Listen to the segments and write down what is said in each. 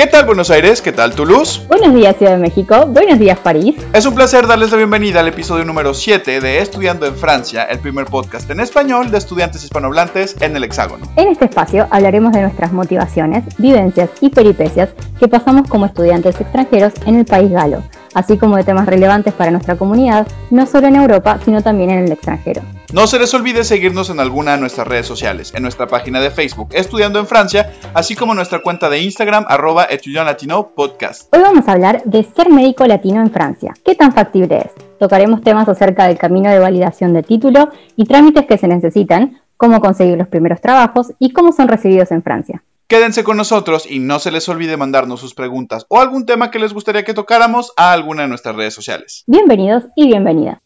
¿Qué tal Buenos Aires? ¿Qué tal Toulouse? Buenos días Ciudad de México, buenos días París. Es un placer darles la bienvenida al episodio número 7 de Estudiando en Francia, el primer podcast en español de estudiantes hispanohablantes en el Hexágono. En este espacio hablaremos de nuestras motivaciones, vivencias y peripecias que pasamos como estudiantes extranjeros en el país galo, así como de temas relevantes para nuestra comunidad, no solo en Europa, sino también en el extranjero. No se les olvide seguirnos en alguna de nuestras redes sociales, en nuestra página de Facebook Estudiando en Francia, así como en nuestra cuenta de Instagram arroba Latino Podcast. Hoy vamos a hablar de ser médico latino en Francia. ¿Qué tan factible es? Tocaremos temas acerca del camino de validación de título y trámites que se necesitan, cómo conseguir los primeros trabajos y cómo son recibidos en Francia. Quédense con nosotros y no se les olvide mandarnos sus preguntas o algún tema que les gustaría que tocáramos a alguna de nuestras redes sociales. Bienvenidos y bienvenidas.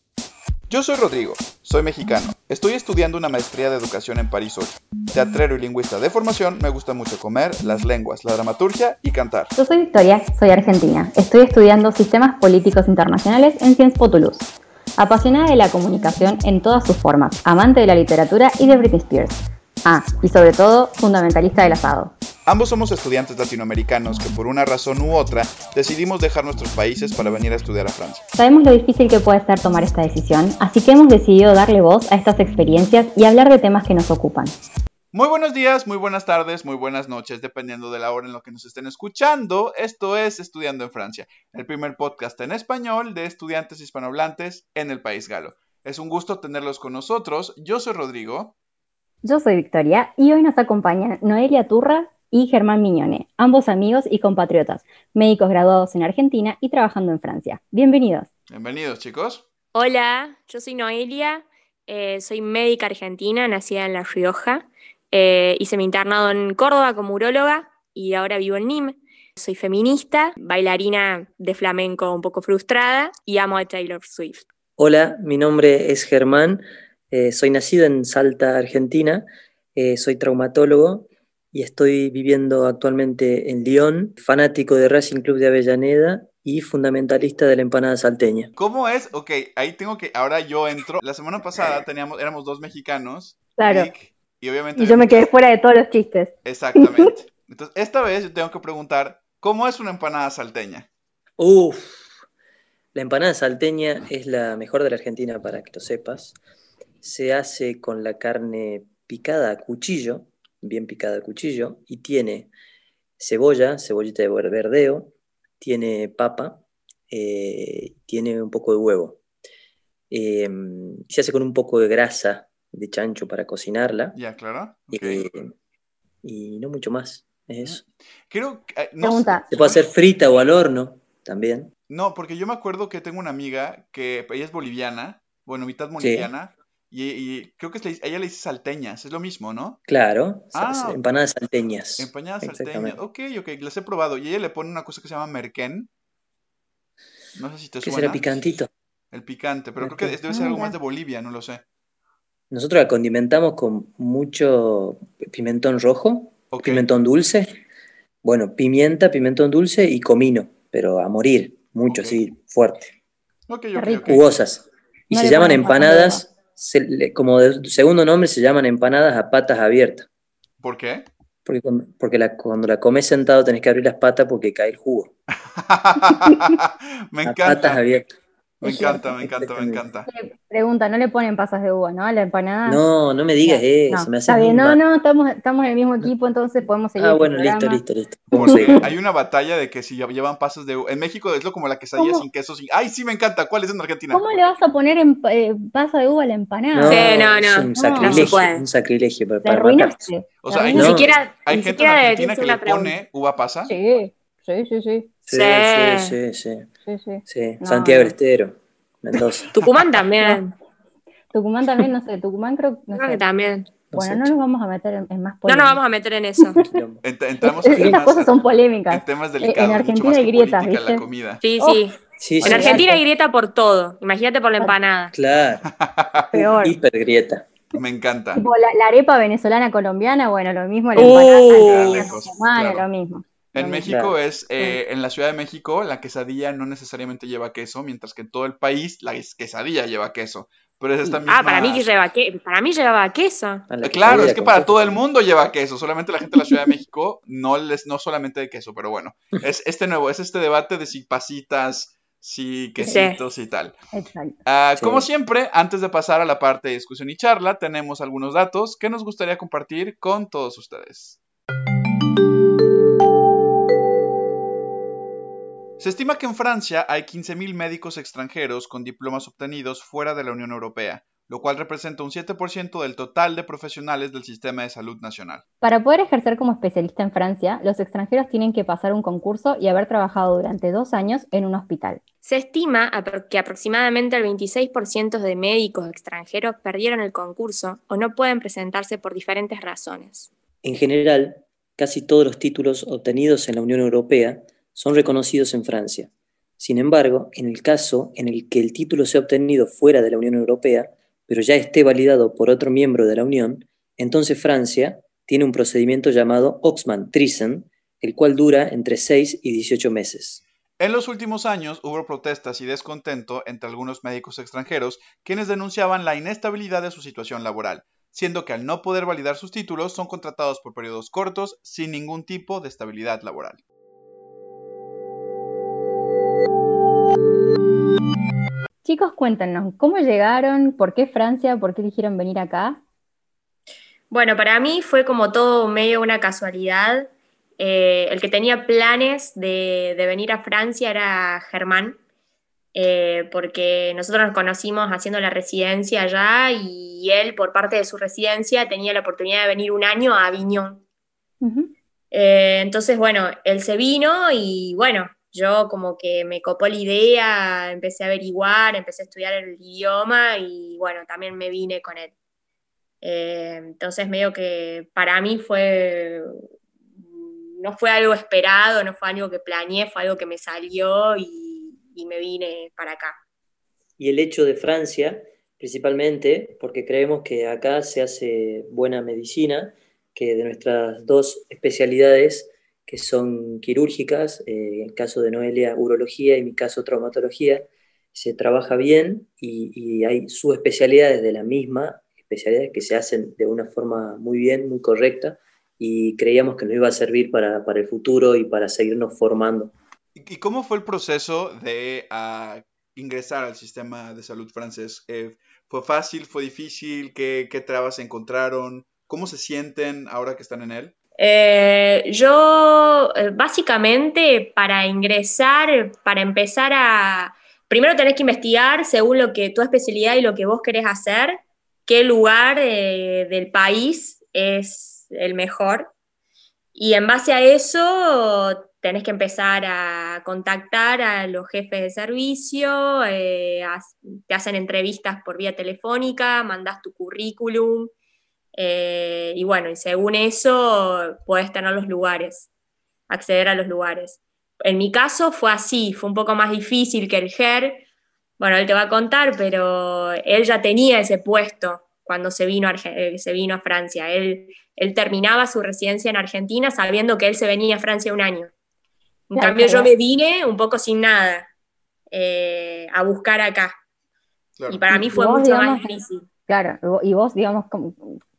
Yo soy Rodrigo, soy mexicano. Estoy estudiando una maestría de educación en París 8. Teatrero y lingüista de formación, me gusta mucho comer, las lenguas, la dramaturgia y cantar. Yo soy Victoria, soy argentina. Estoy estudiando sistemas políticos internacionales en Sciences Toulouse. Apasionada de la comunicación en todas sus formas, amante de la literatura y de Britney Spears. Ah, y sobre todo, fundamentalista del asado. Ambos somos estudiantes latinoamericanos que por una razón u otra decidimos dejar nuestros países para venir a estudiar a Francia. Sabemos lo difícil que puede ser tomar esta decisión, así que hemos decidido darle voz a estas experiencias y hablar de temas que nos ocupan. Muy buenos días, muy buenas tardes, muy buenas noches, dependiendo de la hora en la que nos estén escuchando. Esto es Estudiando en Francia, el primer podcast en español de estudiantes hispanohablantes en el país galo. Es un gusto tenerlos con nosotros. Yo soy Rodrigo. Yo soy Victoria y hoy nos acompañan Noelia Turra y Germán Miñone, ambos amigos y compatriotas, médicos graduados en Argentina y trabajando en Francia. Bienvenidos. Bienvenidos, chicos. Hola, yo soy Noelia, eh, soy médica argentina, nacida en La Rioja. Eh, hice mi internado en Córdoba como uróloga y ahora vivo en Nîmes. Soy feminista, bailarina de flamenco un poco frustrada y amo a Taylor Swift. Hola, mi nombre es Germán, eh, soy nacido en Salta, Argentina, eh, soy traumatólogo y estoy viviendo actualmente en Lyon, fanático de Racing Club de Avellaneda y fundamentalista de la empanada salteña. ¿Cómo es? Ok, ahí tengo que, ahora yo entro. La semana pasada teníamos, éramos dos mexicanos. Claro. y obviamente... Y yo me quedé fuera de todos los chistes. Exactamente. Entonces, esta vez yo tengo que preguntar, ¿cómo es una empanada salteña? Uf, la empanada salteña es la mejor de la Argentina, para que lo sepas se hace con la carne picada a cuchillo, bien picada a cuchillo, y tiene cebolla, cebollita de verdeo, tiene papa, eh, tiene un poco de huevo. Em, se hace con un poco de grasa de chancho para cocinarla. Ya, claro. Eh, y no mucho más. Es eso. Creo que, no, Se puede hacer frita o al horno también. No, porque yo me acuerdo que tengo una amiga que ella es boliviana, bueno, mitad boliviana, y, creo que ella le dice salteñas, es lo mismo, ¿no? Claro, ah, empanadas salteñas. Empanadas salteñas, ok, ok, las he probado. Y ella le pone una cosa que se llama merquén. No sé si te suena. Que será picantito. El picante, pero creo que debe ser algo más de Bolivia, no lo sé. Nosotros la condimentamos con mucho pimentón rojo, pimentón dulce, bueno, pimienta, pimentón dulce y comino, pero a morir, mucho, sí, fuerte. Okay, okay, Jugosas. Y se llaman empanadas como de segundo nombre se llaman empanadas a patas abiertas. ¿Por qué? Porque, porque cuando la comes sentado tenés que abrir las patas porque cae el jugo. me encanta. patas abiertas. Me encanta, me encanta, me encanta. Pregunta, ¿no le ponen pasas de uva, no? A la empanada. No, no me digas eso. me está bien, no, no, estamos, estamos en el mismo equipo, entonces podemos seguir. Ah, este bueno, listo, listo, listo. Hay una batalla de que si llevan pasas de uva. En México es lo como la quesadilla sin queso. Sin... Ay, sí, me encanta. ¿Cuál es en Argentina? ¿Cómo le vas a poner en, eh, pasa de uva a la empanada? No, sí, no, no. Es un sacrilegio. No un sacrilegio para, para arruinaste. O sea, ni siquiera. Hay gente en Argentina que le pone uva pasa. Sí, sí, sí, sí. Sí, sí, sí. Sí, sí. Santiago Estero. Mendoza. Tucumán también. Tucumán también, no sé, Tucumán creo, no creo que también. Bueno, no nos vamos a meter en, más polémicas. No nos vamos a meter en eso. Entramos en Estas cosas son polémicas. En temas delicados. En Argentina hay grietas, ¿viste? La comida. Sí, sí. Sí, en Argentina hay grieta por todo. Imagínate por la empanada. Claro. Peor. Hipergrieta. Me encanta. la, arepa venezolana colombiana, bueno, lo mismo. La empanada uh, lo mismo. En México es, eh, en la Ciudad de México, la quesadilla no necesariamente lleva queso, mientras que en todo el país la quesadilla lleva queso. Pero es esta misma... Ah, para mí, que lleva que, para mí llevaba queso. Eh, Claro, es que para todo el mundo lleva queso, solamente la gente de la Ciudad de México no les, no solamente de queso, pero bueno, es este nuevo, es este debate de si pasitas, si quesitos y tal. Exacto. Ah, Sí. Como siempre, antes de pasar a la parte de discusión y charla, tenemos algunos datos que nos gustaría compartir con todos ustedes. Se estima que en Francia hay 15.000 médicos extranjeros con diplomas obtenidos fuera de la Unión Europea, lo cual representa un 7% del total de profesionales del sistema de salud nacional. Para poder ejercer como especialista en Francia, los extranjeros tienen que pasar un concurso y haber trabajado durante dos años en un hospital. Se estima que aproximadamente el 26% de médicos extranjeros perdieron el concurso o no pueden presentarse por diferentes razones. En general, casi todos los títulos obtenidos en la Unión Europea son reconocidos en Francia. Sin embargo, en el caso en el que el título sea obtenido fuera de la Unión Europea, pero ya esté validado por otro miembro de la Unión, entonces Francia tiene un procedimiento llamado Oxman Thyssen, el cual dura entre 6 y 18 meses. En los últimos años hubo protestas y descontento entre algunos médicos extranjeros quienes denunciaban la inestabilidad de su situación laboral, siendo que al no poder validar sus títulos son contratados por periodos cortos sin ningún tipo de estabilidad laboral. Chicos, cuéntanos, ¿cómo llegaron? ¿Por qué Francia? ¿Por qué eligieron venir acá? Bueno, para mí fue como todo medio una casualidad. Eh, el que tenía planes de, de venir a Francia era Germán, eh, porque nosotros nos conocimos haciendo la residencia allá y él, por parte de su residencia, tenía la oportunidad de venir un año a Aviñón. Eh, entonces, bueno, él se vino y bueno, yo como que me copó la idea, empecé a averiguar, empecé a estudiar el idioma y bueno, también me vine con él. Eh, entonces, medio que para mí fue, no fue algo esperado, no fue algo que planeé, fue algo que me salió y, y me vine para acá. Y el hecho de Francia, principalmente porque creemos que acá se hace buena medicina, que de nuestras dos especialidades, que son quirúrgicas, eh, en el caso de Noelia, urología y en mi caso traumatología, se trabaja bien y, y hay subespecialidades de la misma especialidad que se hacen de una forma muy bien, muy correcta, y creíamos que nos iba a servir para, para el futuro y para seguirnos formando. ¿Y cómo fue el proceso de ah, ingresar al sistema de salud francés? Eh, ¿Fue fácil? ¿Fue difícil? ¿Qué, qué trabas encontraron? ¿Cómo se sienten ahora que están en él? Eh, yo, eh, básicamente, para ingresar, para empezar a... Primero tenés que investigar según lo que tu especialidad y lo que vos querés hacer, qué lugar eh, del país es el mejor. Y en base a eso tenés que empezar a contactar a los jefes de servicio, te hacen entrevistas por vía telefónica, mandás tu currículum. Eh, y bueno, y según eso puedes tener los lugares, acceder a los lugares. En mi caso fue así, fue un poco más difícil que el GER. Bueno, él te va a contar, pero él ya tenía ese puesto cuando se vino a, Arge- eh, se vino a Francia. Él, él terminaba su residencia en Argentina sabiendo que él se venía a Francia un año. En Claro, cambio, yo claro. me vine un poco sin nada eh, a buscar acá. Claro. Y para mí fue vos, mucho más digamos, difícil. Claro, y vo- y vos, digamos, como-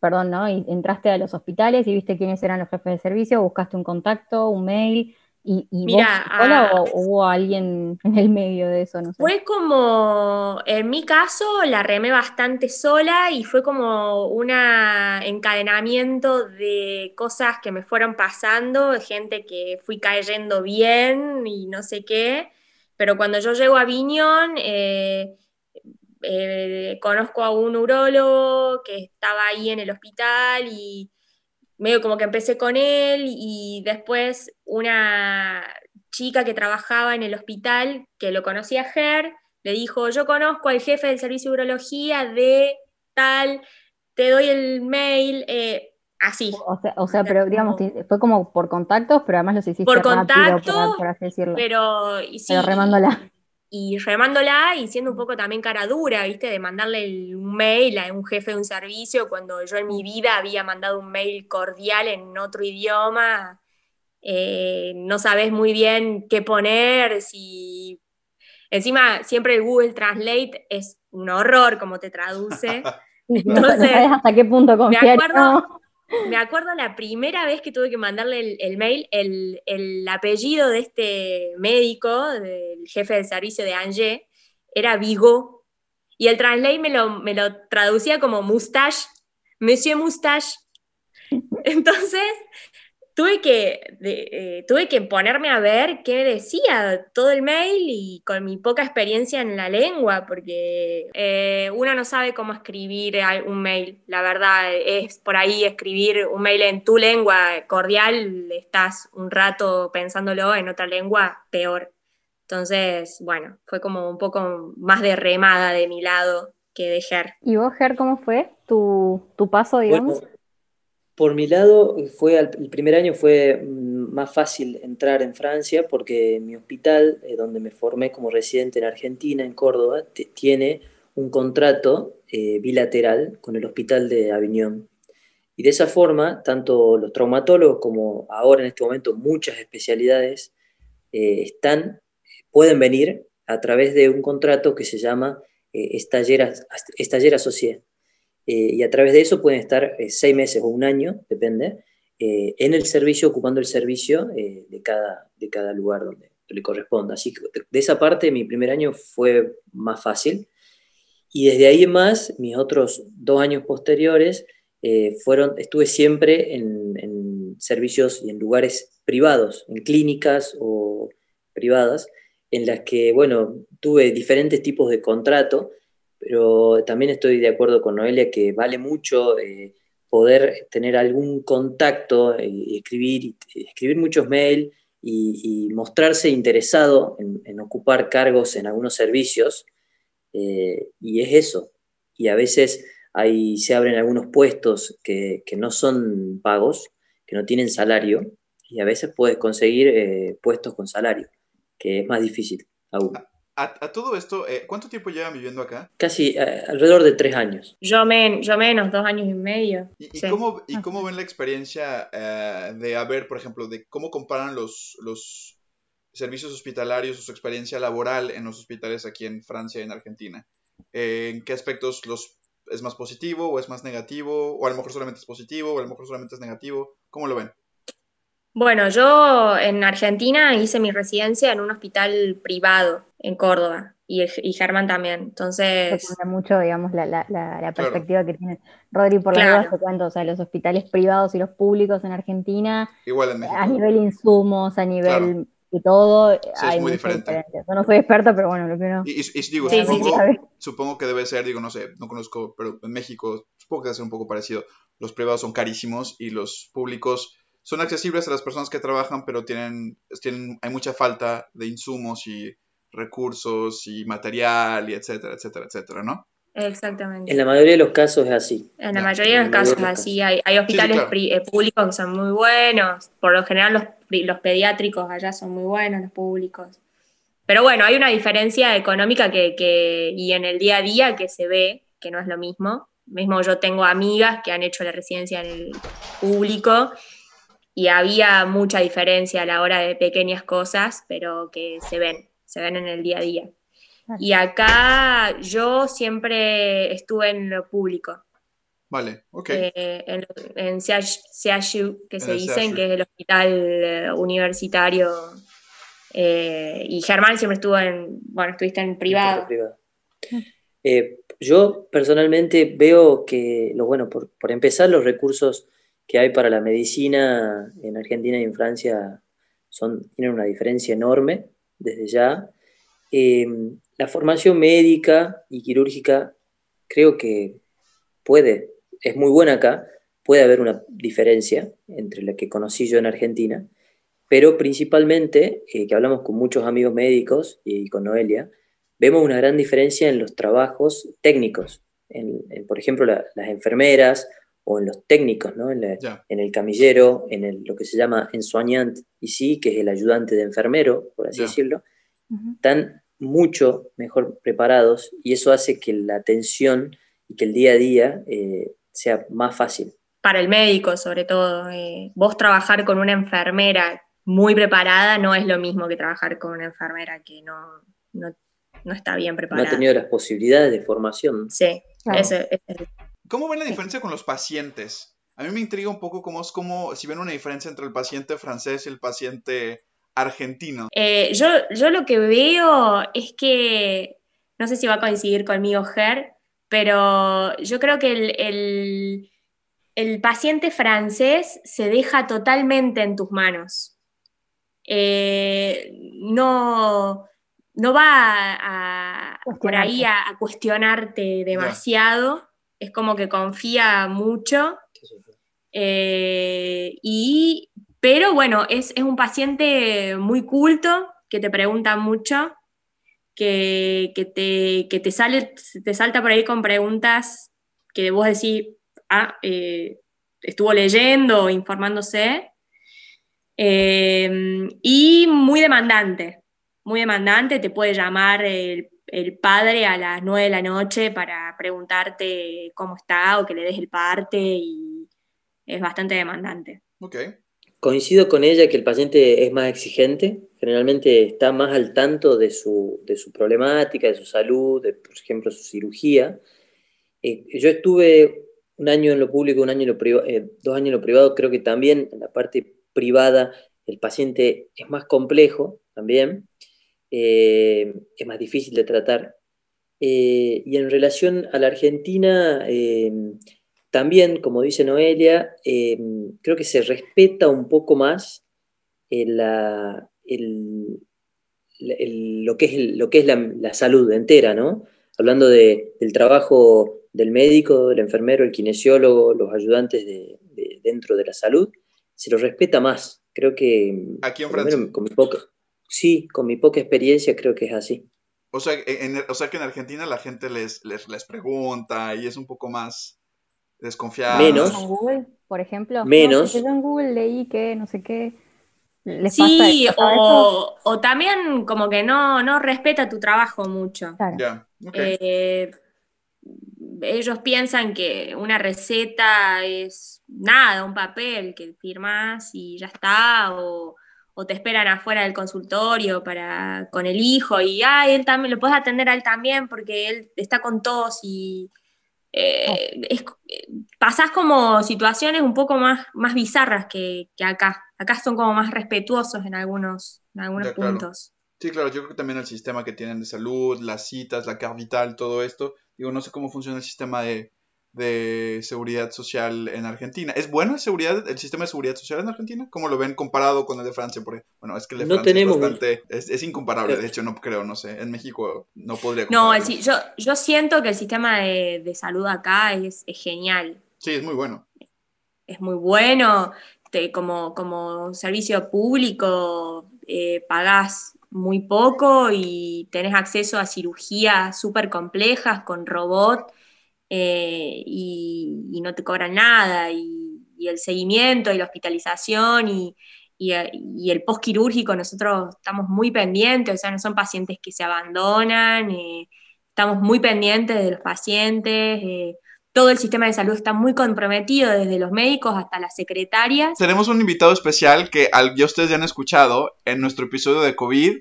perdón, ¿no? Y entraste a los hospitales y viste quiénes eran los jefes de servicio, buscaste un contacto, un mail, y, y Mira, vos sola ah, o hubo alguien en el medio de eso, no sé. Fue como, en mi caso, la remé bastante sola y fue como un encadenamiento de cosas que me fueron pasando, de gente que fui cayendo bien y no sé qué. Pero cuando yo llego a Aviñón, eh, eh, conozco a un urólogo que estaba ahí en el hospital y medio como que empecé con él y después una chica que trabajaba en el hospital, que lo conocía a Ger, le dijo, yo conozco al jefe del servicio de urología de tal, te doy el mail, eh, así. O sea, o sea, pero digamos, fue como por contactos, pero además los hiciste Por rápido, contacto, por, por así decirlo. Pero, y sí, Pero remándola. Y remándola y siendo un poco también cara dura, ¿viste? De mandarle un mail a un jefe de un servicio cuando yo en mi vida había mandado un mail cordial en otro idioma. eh, no sabes muy bien qué poner, si Encima, siempre el Google Translate es un horror como te traduce. Entonces, no sabes hasta qué punto confiar. Me acuerdo, me acuerdo la primera vez que tuve que mandarle el, mail, el, apellido de este médico, del jefe del servicio de Angers, era Vigo, y el translate me lo, me lo traducía como mustache, Monsieur Mustache. Entonces, tuve que, eh, tuve que ponerme a ver qué decía todo el mail y con mi poca experiencia en la lengua, porque eh, uno no sabe cómo escribir un mail. La verdad es por ahí escribir un mail en tu lengua cordial, estás un rato pensándolo en otra lengua, peor. Entonces, bueno, fue como un poco más de remada de mi lado que de Ger. ¿Y vos, Ger, cómo fue tu, paso, digamos? Por mi lado, fue el primer año fue mm, más fácil entrar en Francia porque mi hospital, eh, donde me formé como residente en Argentina, en Córdoba, tiene un contrato eh, bilateral con el hospital de Avignon. Y de esa forma, tanto los traumatólogos como ahora en este momento muchas especialidades eh, están, pueden venir a través de un contrato que se llama Estaller, Estaller Associé. Eh, y a través de eso pueden estar eh, seis meses o un año, depende, eh, en el servicio, ocupando el servicio de, cada, de cada lugar donde le corresponda. Así que de esa parte mi primer año fue más fácil. Y desde ahí más, mis otros dos años posteriores, fueron, estuve siempre en, en, servicios y en lugares privados, en clínicas o privadas, en las que, bueno, tuve diferentes tipos de contrato pero también estoy de acuerdo con Noelia que vale mucho eh, poder tener algún contacto eh, y escribir, escribir muchos mails y, mostrarse interesado en, ocupar cargos en algunos servicios. Eh, y es eso. Y a veces ahí se abren algunos puestos que, que, no son pagos, que no tienen salario, y a veces puedes conseguir puestos con salario, que es más difícil aún. A, todo esto, eh, ¿cuánto tiempo llevan viviendo acá? Casi eh, alrededor de tres años. Yo, yo menos, dos años y medio. ¿Y, cómo, y cómo, ven la experiencia eh, de haber, por ejemplo, de cómo comparan los, los servicios hospitalarios o su experiencia laboral en los hospitales aquí en Francia y en Argentina? ¿En qué aspectos los, es más positivo o es más negativo? ¿O a lo mejor solamente es positivo o a lo mejor solamente es negativo? ¿Cómo lo ven? Bueno, yo en Argentina hice mi residencia en un hospital privado en Córdoba y, y Germán también. Entonces. cambia mucho, digamos, la, la, la, perspectiva que tiene Rodri por la duda, cuánto, o sea, los hospitales privados y los públicos en Argentina. Igual A nivel insumos, a nivel de todo. hay muy diferente. Yo no soy experta, pero bueno, lo que no. Y, digo, supongo, que debe ser, digo, no sé, no conozco, pero en México supongo que debe ser un poco parecido. Los privados son carísimos y los públicos son accesibles a las personas que trabajan, pero tienen, tienen, hay mucha falta de insumos y recursos y material y etcétera, etcétera, etcétera, ¿no? Exactamente. En la mayoría de los casos es así. En la mayoría de los casos es así. Hay, hay hospitales eh, públicos que son muy buenos. Por lo general los, los pediátricos allá son muy buenos, los públicos. Pero bueno, hay una diferencia económica que, que, y en el día a día que se ve, que no es lo mismo. Mismo yo tengo amigas que han hecho la residencia en el público y había mucha diferencia a la hora de pequeñas cosas, pero que se ven, se ven en el día a día. Y acá yo siempre estuve en lo público. Vale, ok. Eh, en, en CHU, que se dicen, que es el hospital eh, universitario. Eh, y Germán siempre estuvo en, bueno, estuviste en privado. yo personalmente veo que, lo bueno, por, por empezar, los recursos que hay para la medicina en Argentina y en Francia son, tienen una diferencia enorme desde ya. Em, la formación médica y quirúrgica creo que puede, es muy buena acá, puede haber una diferencia entre la que conocí yo en Argentina, pero principalmente, eh, que hablamos con muchos amigos médicos y con Noelia, vemos una gran diferencia en los trabajos técnicos. En, por ejemplo, las enfermeras o en los técnicos, ¿no? en, el camillero, en lo que se llama ensoñant y sí, que es el ayudante de enfermero, por así decirlo, están mucho mejor preparados y eso hace que la atención y que el día a día eh, sea más fácil. Para el médico, sobre todo, eh, vos trabajar con una enfermera muy preparada no es lo mismo que trabajar con una enfermera que no, no no está bien No preparada. ha tenido las posibilidades de formación. Sí, Claro. ese- ese- ¿Cómo ven la diferencia con los pacientes? A mí me intriga un poco cómo es como si ven una diferencia entre el paciente francés y el paciente argentino. Eh, yo, yo lo que veo es que, no sé si va a coincidir conmigo Ger, pero yo creo que el, el- el paciente francés se deja totalmente en tus manos. Eh, no, no va a, a- por ahí a, a cuestionarte demasiado, es como que confía mucho. Eh, y, pero bueno, es, es un paciente muy culto, que te pregunta mucho, que, que te, que te sale, te salta por ahí con preguntas que vos decís, ah, eh, estuvo leyendo, informándose. Eh, y muy demandante, muy demandante, te puede llamar el, el padre a las 9 de la noche para preguntarte cómo está o que le des el parte y es bastante demandante. Ok. Coincido con ella que el paciente es más exigente, generalmente está más al tanto de su, de su problemática, de su salud, de, por ejemplo, su cirugía. Eh, yo estuve un año en lo público, un año en lo priva- eh, dos años en lo privado, creo que también en la parte privada el paciente es más complejo también, eh, es más difícil de tratar. Eh, y en relación a la Argentina, eh, también, como dice Noelia, creo que se respeta un poco más el, la- el- el- lo que es, lo que es la, la salud entera, ¿no? Hablando de- del trabajo del médico, del enfermero, el kinesiólogo, los ayudantes de, de- dentro de la salud, se lo respeta más. Creo que... Aquí en Francia. menos con mi poca, sí, con mi poca experiencia creo que es así. O sea, en, o sea que en Argentina la gente les, les, les pregunta y es un poco más desconfiada. Menos. ¿Con Google, por ejemplo? No, Menos. yo en Google leí que no sé qué. ¿Les pasa, Sí, pasa o, o también como que no, no respeta tu trabajo mucho. Claro. Ya, ok. Eh, ellos piensan que una receta es nada, un papel que firmas y ya está, o, o te esperan afuera del consultorio para, con el hijo y ay, él también, lo puedes atender a él también porque él está con tos y eh, es- eh, pasás como situaciones un poco más, más bizarras que, que acá. Acá son como más respetuosos en algunos, en algunos Ya, claro. puntos. Sí, claro, yo creo que también el sistema que tienen de salud, las citas, la carte vital, todo esto. Digo, no sé cómo funciona el sistema de, de seguridad social en Argentina. ¿Es bueno el, seguridad, el sistema de seguridad social en Argentina? ¿Cómo lo ven comparado con el de Francia? Porque, bueno, es que el de No Francia tenemos es bastante... Es, es incomparable, de hecho, no creo, no sé. En México no podría No, compararlo. si- yo, yo siento que el sistema de, de salud acá es, es genial, Sí, es muy bueno. es muy bueno, te- como, como servicio público eh, pagás muy poco y tenés acceso a cirugías súper complejas con robot eh, y, no te cobran nada y, el seguimiento y la hospitalización y, y, y el postquirúrgico nosotros estamos muy pendientes, o sea, no son pacientes que se abandonan, eh, estamos muy pendientes de los pacientes, eh, todo el sistema de salud está muy comprometido, desde los médicos hasta las secretarias. Tenemos un invitado especial que al, ya ustedes ya han escuchado en nuestro episodio de COVID,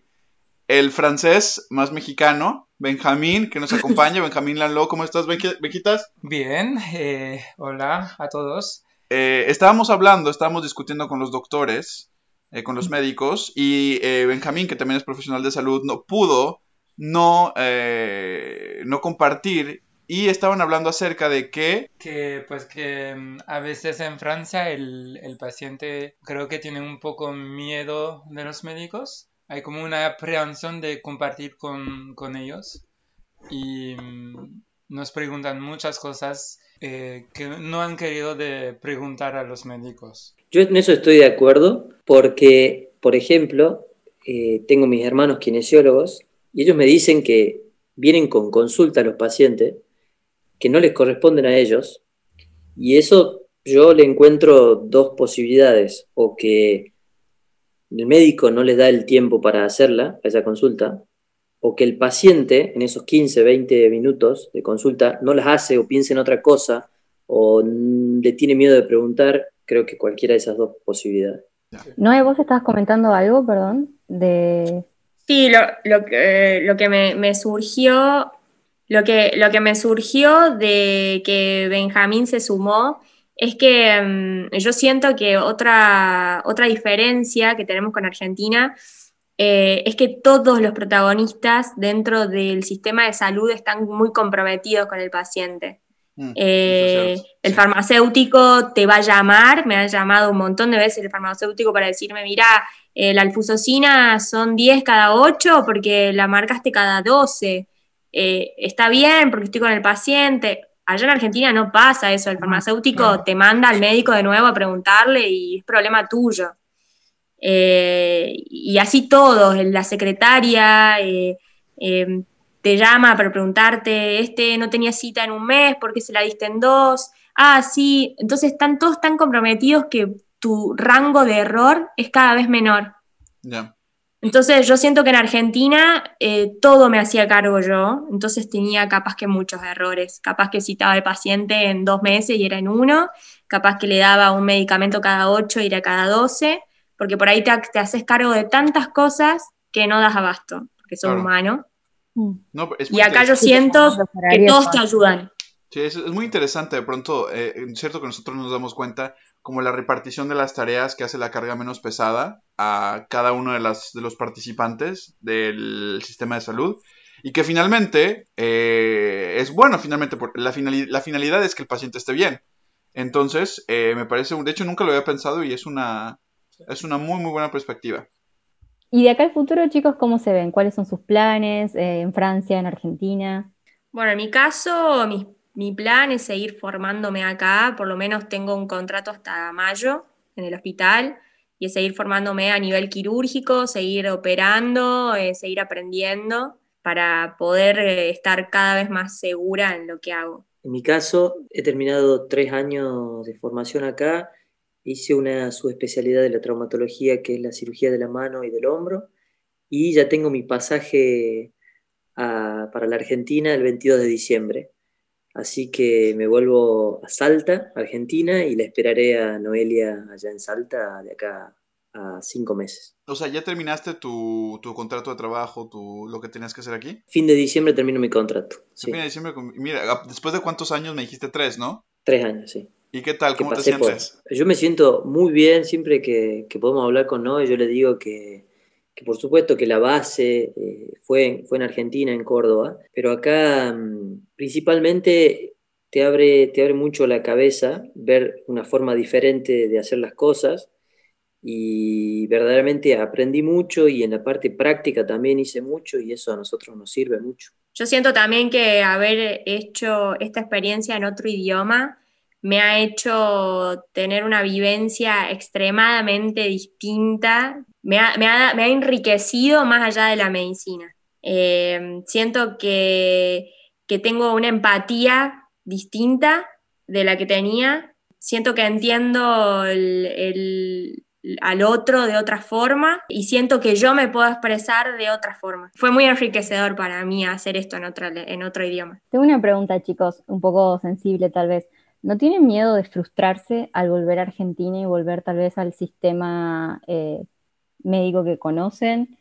el francés más mexicano, Benjamín, que nos acompaña. Benjamín Lanlo, ¿cómo estás, Benji- Benjitas? Bien, eh, hola a todos. Eh, estábamos hablando, estábamos discutiendo con los doctores, eh, con los médicos, y eh, Benjamín, que también es profesional de salud, no pudo no, eh, no compartir y estaban hablando acerca de que Que pues que mm, a veces en Francia el, el paciente creo que tiene un poco miedo de los médicos. Hay como una aprehensión de compartir con, con ellos y mm, nos preguntan muchas cosas eh, que no han querido de preguntar a los médicos. Yo en eso estoy de acuerdo porque, por ejemplo, eh, tengo mis hermanos kinesiólogos y ellos me dicen que vienen con consulta a los pacientes que no les corresponden a ellos y eso yo le encuentro dos posibilidades o que el médico no les da el tiempo para hacerla, esa consulta, o que el paciente en esos 15, 20 minutos de consulta no las hace o piensa en otra cosa o le tiene miedo de preguntar, creo que cualquiera de esas dos posibilidades. Noé, vos estabas comentando algo, perdón, de... Sí, lo, lo que, lo que me, me surgió, lo que, lo que me surgió de que Benjamín se sumó es que mm, yo siento que otra, otra diferencia que tenemos con Argentina eh, es que todos los protagonistas dentro del sistema de salud están muy comprometidos con el paciente. Mm, Eh, el Sí. farmacéutico te va a llamar, me ha llamado un montón de veces el farmacéutico para decirme, mira, eh, la alfusocina son 10 cada 8 porque la marcaste cada 12. Eh, está bien porque estoy con el paciente. Allá en Argentina no pasa eso, el farmacéutico claro. te manda al médico de nuevo a preguntarle y es problema tuyo. Eh, y así todos, la secretaria eh, eh, te llama para preguntarte, este no tenía cita en un mes, ¿por qué se la diste en dos? Ah, sí, entonces están todos tan comprometidos que tu rango de error es cada vez menor. Ya. Entonces yo siento que en Argentina eh, todo me hacía cargo yo, entonces tenía capaz que muchos errores, capaz que citaba al paciente en dos meses y era en uno, capaz que le daba un medicamento cada ocho y era cada doce, porque por ahí te, te haces cargo de tantas cosas que no das abasto, porque sos Claro. humano. Mm. No, es Y acá yo siento que todos te ayudan. Sí, es, es muy interesante. De pronto, eh, es cierto que nosotros nos damos cuenta como la repartición de las tareas que hace la carga menos pesada a cada uno de, las, de los participantes del sistema de salud. Y que finalmente eh, es bueno, finalmente, porque la, finali- la finalidad es que el paciente esté bien. Entonces, eh, me parece, un- de hecho nunca lo había pensado y es una, es una muy, muy buena perspectiva. Y de acá al futuro, chicos, ¿cómo se ven? ¿Cuáles son sus planes eh, en Francia, en Argentina? Bueno, en mi caso, mi, mi plan es seguir formándome acá, por lo menos tengo un contrato hasta mayo en el hospital, y es seguir formándome a nivel quirúrgico, seguir operando, eh, seguir aprendiendo para poder eh, estar cada vez más segura en lo que hago. En mi caso, he terminado tres años de formación acá. Hice una subespecialidad de la traumatología, que es la cirugía de la mano y del hombro. Y ya tengo mi pasaje a- para la Argentina el 22 de diciembre. Así que me vuelvo a Salta, Argentina, y la esperaré a Noelia allá en Salta de acá a cinco meses. O sea, ¿ya terminaste tu, tu contrato de trabajo, tu, lo que tenías que hacer aquí? Fin de diciembre termino mi contrato. Sí, Fin de diciembre Mira, a- después de cuántos años me dijiste tres, ¿no? tres años, sí. ¿Y qué tal? ¿Cómo te por- sientes? Yo me siento muy bien siempre que, que podemos hablar con Noé. Yo le digo que, que por supuesto que la base eh, fue, en- fue en Argentina, en Córdoba, pero acá mm, principalmente te abre, te abre mucho la cabeza ver una forma diferente de hacer las cosas y verdaderamente aprendí mucho y en la parte práctica también hice mucho y eso a nosotros nos sirve mucho. Yo siento también que haber hecho esta experiencia en otro idioma me ha hecho tener una vivencia extremadamente distinta, me ha, me ha- me ha enriquecido más allá de la medicina. Eh, siento que, que tengo una empatía distinta de la que tenía, siento que entiendo el- el- al otro de otra forma y siento que yo me puedo expresar de otra forma. Fue muy enriquecedor para mí hacer esto en, otra, en otro idioma. Tengo una pregunta, chicos, un poco sensible tal vez. ¿No tienen miedo de frustrarse al volver a Argentina y volver tal vez al sistema eh, médico que conocen?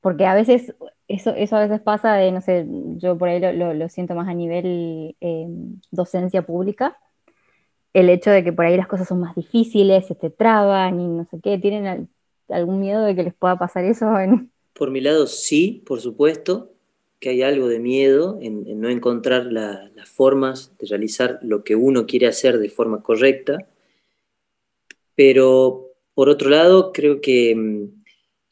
Porque a veces, eso, eso a veces pasa de, no sé, yo por ahí lo, siento más a nivel eh, docencia pública, el hecho de que por ahí las cosas son más difíciles, se te traban y no sé qué, ¿tienen al- algún miedo de que les pueda pasar eso Por mi lado, sí, por supuesto, que hay algo de miedo en, no encontrar la- las formas de realizar lo que uno quiere hacer de forma correcta, pero por otro lado, creo que mm,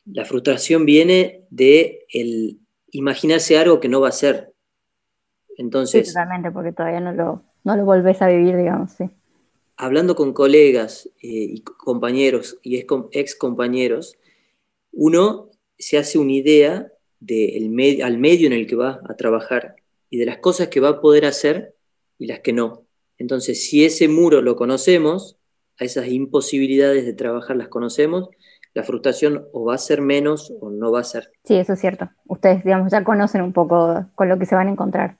la frustración viene de el imaginarse algo que no va a ser. Sí, Entonces, totalmente, porque todavía no lo, no lo volvés a vivir, digamos, sí. hablando con colegas eh, y co- compañeros y ex, compañeros, uno se hace una idea del med- al medio en el que va a trabajar y de las cosas que va a poder hacer y las que no. Entonces, si ese muro lo conocemos, a esas imposibilidades de trabajar las conocemos, la frustración o va a ser menos o no va a ser. Sí, eso es cierto. Ustedes, digamos, ya conocen un poco con lo que se van a encontrar.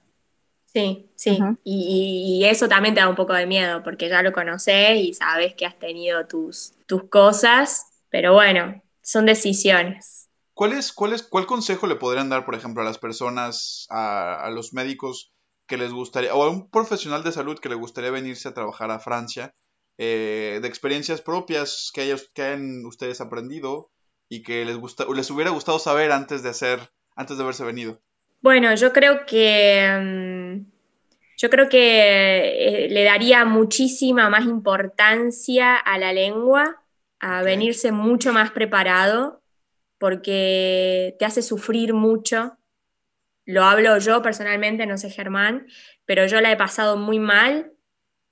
Sí, sí. Y, y- y eso también te da un poco de miedo, porque ya lo conoces y sabes que has tenido tus, tus cosas, pero bueno, son decisiones. ¿cuál, es, cuál, es, ¿cuál consejo le podrían dar, por ejemplo, a las personas, a, los médicos que les gustaría, o a un profesional de salud que le gustaría venirse a trabajar a Francia, eh, de experiencias propias que, hayas, que hayan ustedes aprendido y que les, gusta, les hubiera gustado saber antes de hacer, antes de haberse venido? Bueno, yo creo que mm, yo creo que eh, le daría muchísima más importancia a la lengua, a venirse mucho más preparado, porque te hace sufrir mucho. Lo hablo yo personalmente, no sé Germán, pero yo la he pasado muy mal,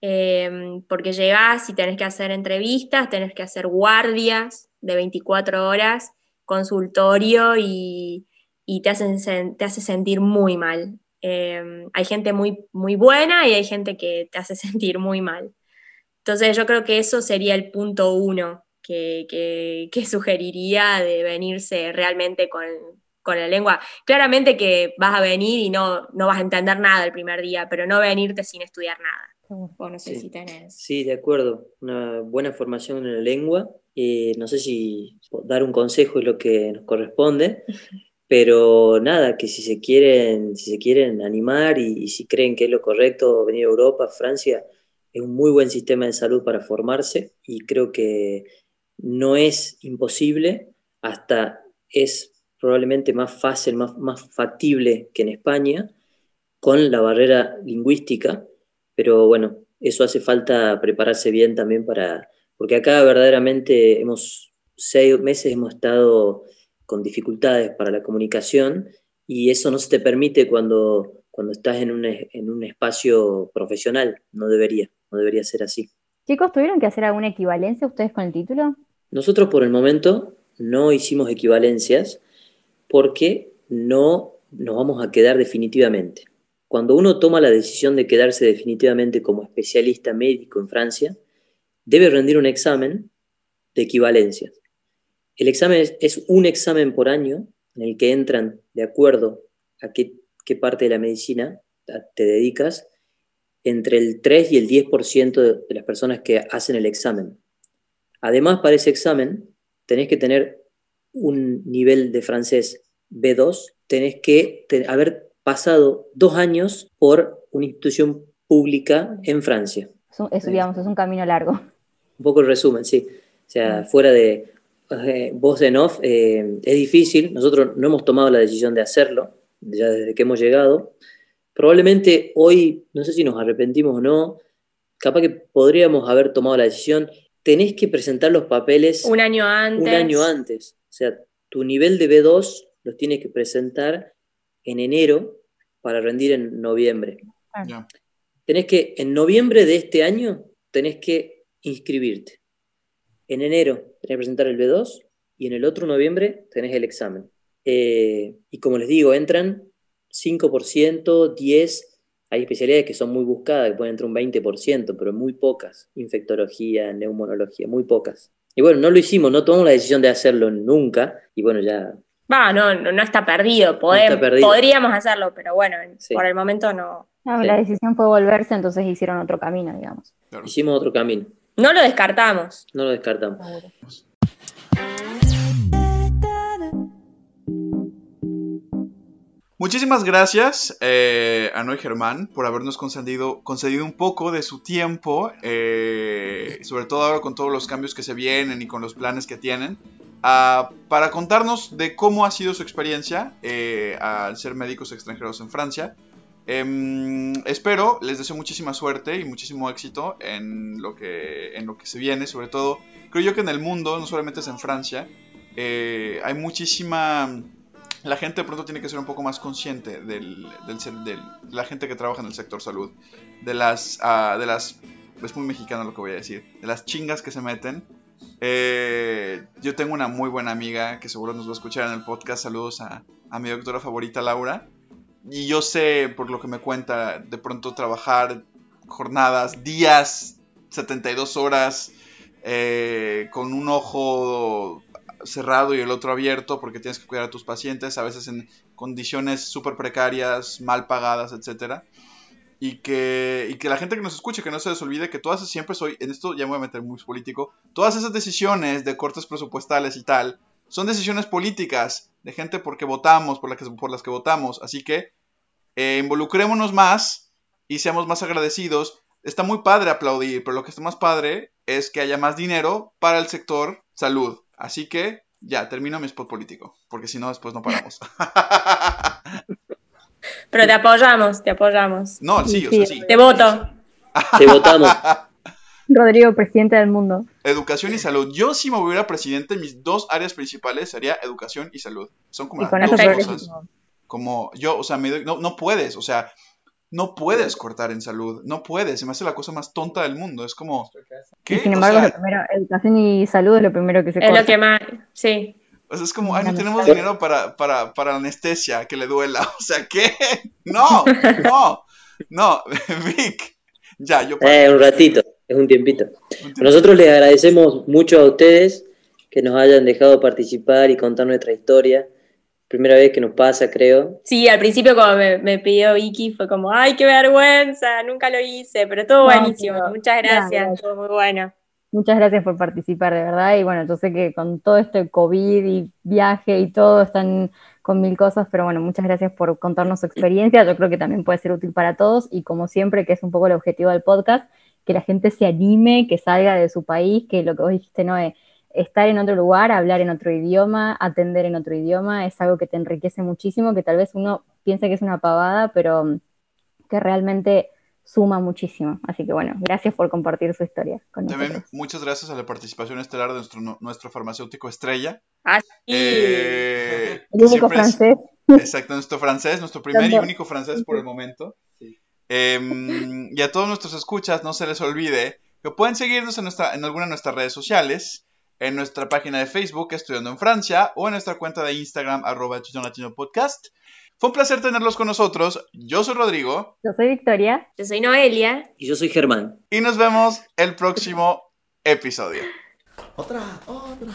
em, porque llegás y tenés que hacer entrevistas, tenés que hacer guardias de 24 horas, consultorio y, te, hacen, te hace sentir muy mal. Em, hay gente muy, muy buena y hay gente que te hace sentir muy mal. Entonces yo creo que eso sería el punto uno que, que, sugeriría de venirse realmente con, con, la lengua. Claramente que vas a venir y no, no vas a entender nada el primer día, pero no venirte sin estudiar nada. O no sé sí. si tenés. Sí, de acuerdo. Una buena formación en la lengua. Eh, no sé si dar un consejo es lo que nos corresponde, Pero nada, que si se quieren, si se quieren animar y, si creen que es lo correcto venir a Europa, Francia, es un muy buen sistema de salud para formarse y creo que no es imposible, hasta es probablemente más fácil, más, más factible que en España, con la barrera lingüística, pero bueno, eso hace falta prepararse bien también para, porque acá verdaderamente hemos, seis meses hemos estado con dificultades para la comunicación y eso no se te permite cuando, cuando estás en un, en un espacio profesional, no debería, no debería ser así. Chicos, ¿tuvieron que hacer alguna equivalencia ustedes con el título? Nosotros por el momento no hicimos equivalencias porque no nos vamos a quedar definitivamente. Cuando uno toma la decisión de quedarse definitivamente como especialista médico en Francia, debe rendir un examen de equivalencias. El examen es, un examen por año en el que entran de acuerdo a qué, parte de la medicina te dedicas, entre el 3 y el 10% de, de las personas que hacen el examen. Además, para ese examen, tenés que tener un nivel de francés B2, tenés que haber pasado dos años por una institución pública en Francia. Eso, digamos, es un camino largo. Un poco el resumen, sí. O sea, fuera de eh, voz en off, eh, es difícil. Nosotros no hemos tomado la decisión de hacerlo, ya desde que hemos llegado. Probablemente hoy, no sé si nos arrepentimos o no, capaz que podríamos haber tomado la decisión. Tenés que presentar los papeles un año antes. Un año antes. O sea, tu nivel de B2 los tienes que presentar en enero para rendir en noviembre. Tenés que, en noviembre de este año, tenés que inscribirte. En enero tenés que presentar el B2 y en el otro noviembre tenés el examen. Eh, y como les digo, entran 5%, 10%, hay especialidades que son muy buscadas, que pueden entrar un 20%, pero muy pocas. Infectología, neumonología, muy pocas. Y bueno, no lo hicimos, no tomamos la decisión de hacerlo nunca, y bueno, ya... Va, no, no, está perdido. Podríamos hacerlo, pero bueno, por el momento no. La decisión fue volverse, entonces hicieron otro camino, digamos. Hicimos otro camino. No lo descartamos. No lo descartamos. Muchísimas gracias eh, a Noé Germán por habernos concedido, concedido un poco de su tiempo, eh, sobre todo ahora con todos los cambios que se vienen y con los planes que tienen, ah, para contarnos de cómo ha sido su experiencia eh, al ser médicos extranjeros en Francia. Em, espero, les deseo muchísima suerte y muchísimo éxito en lo, que, en lo que se viene, sobre todo, creo yo que en el mundo, no solamente es en Francia, hay muchísima... La gente de pronto tiene que ser un poco más consciente del, del, de la gente que trabaja en el sector salud, de las, uh, de las, es muy mexicano lo que voy a decir, de las chingas que se meten. Eh, yo tengo una muy buena amiga que seguro nos va a escuchar en el podcast. Saludos a, a mi doctora favorita Laura y yo sé, por lo que me cuenta, de pronto trabajar jornadas, días, 72 horas, eh, con un ojo cerrado y el otro abierto porque tienes que cuidar a tus pacientes, a veces en condiciones súper precarias, mal pagadas, etc. Y que, y que la gente que nos escuche, que no se les olvide que todas siempre soy, en esto ya me voy a meter muy político, todas esas decisiones de cortes presupuestales y tal, son decisiones políticas de gente porque votamos, por, la que, por las que votamos. Así que eh, involucrémonos más y seamos más agradecidos. Está muy padre aplaudir, pero lo que está más padre es que haya más dinero para el sector salud. Así que ya, termino mi spot político, porque si no, después no paramos. Pero te apoyamos, te apoyamos. No, sí, o sea, sí. Te voto. Te votamos. Rodrigo, presidente del mundo. Educación y salud. Yo si me hubiera presidente, mis dos áreas principales sería educación y salud. Son como Y las dos cosas. Como yo, o sea, me doy- no, no puedes, o sea, no puedes cortar en salud, no puedes, se me hace la cosa más tonta del mundo, es como, ¿qué? Y sin O embargo, sea, lo primero, educación y salud es lo primero que se Es corta. lo que más. Sí. o sea, es como, ay, no tenemos dinero para, para, para anestesia, que le duela, o sea, ¿qué? No, no, no, Vic, ya, yo. Eh, un ratito, es un tiempito. Un tiempo. Nosotros les agradecemos mucho a ustedes que nos hayan dejado participar y contar nuestra historia. Primera vez que nos pasa, creo. Sí, al principio cuando me, me pidió Vicky fue como, ay, qué vergüenza, nunca lo hice, pero estuvo No, buenísimo. pero- Muchas gracias, gracias. estuvo muy bueno. Muchas gracias por participar, de verdad. Y bueno, yo sé que con todo este COVID y viaje y todo están con mil cosas, pero bueno, muchas gracias por contarnos su experiencia. Yo creo que también puede ser útil para todos y como siempre, que es un poco el objetivo del podcast, que la gente se anime, que salga de su país, que lo que vos dijiste, no es estar en otro lugar, hablar en otro idioma, atender en otro idioma, es algo que te enriquece muchísimo, que tal vez uno piense que es una pavada, pero mm, que realmente suma muchísimo. Así que bueno, gracias por compartir su historia con También nosotros. muchas gracias a la participación estelar de nuestro, nuestro farmacéutico estrella. Ah, sí. Eh, El único siempre es- francés. Exacto, nuestro francés, nuestro primer y Tanto- único francés por el momento. Em, y a todos nuestros escuchas, no se les olvide que pueden seguirnos en, nuestra, en alguna de nuestras redes sociales, en nuestra página de Facebook, Estudiando en Francia, o en nuestra cuenta de Instagram, arroba Latino Podcast. Fue un placer tenerlos con nosotros. Yo soy Rodrigo Yo soy Victoria. Yo soy Noelia. Y yo soy Germán. y nos vemos el próximo episodio. Otra, otra.